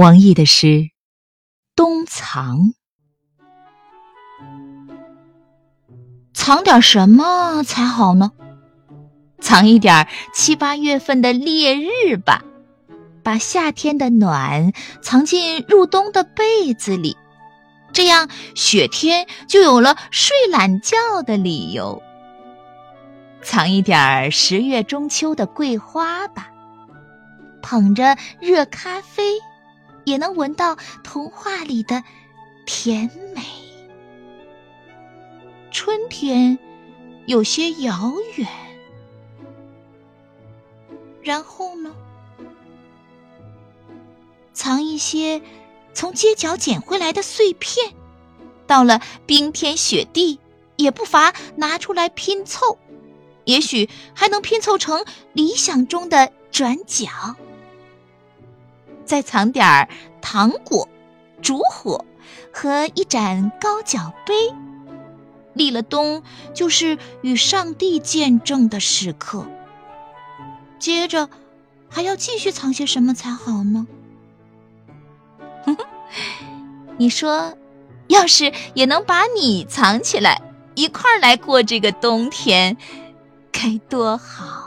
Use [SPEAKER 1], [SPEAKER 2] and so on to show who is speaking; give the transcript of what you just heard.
[SPEAKER 1] 王毅的诗《冬藏》，藏点什么才好呢？藏一点七八月份的烈日吧，把夏天的暖藏进入冬的被子里，这样雪天就有了睡懒觉的理由。藏一点十月中秋的桂花吧，捧着热咖啡。也能闻到童话里的甜美。春天有些遥远，然后呢？藏一些从街角捡回来的碎片，到了冰天雪地也不乏拿出来拼凑，也许还能拼凑成理想中的转角。再藏点儿糖果、烛火和一盏高脚杯，立了冬就是与上帝见证的时刻。接着还要继续藏些什么才好呢？你说，要是也能把你藏起来，一块儿来过这个冬天，该多好！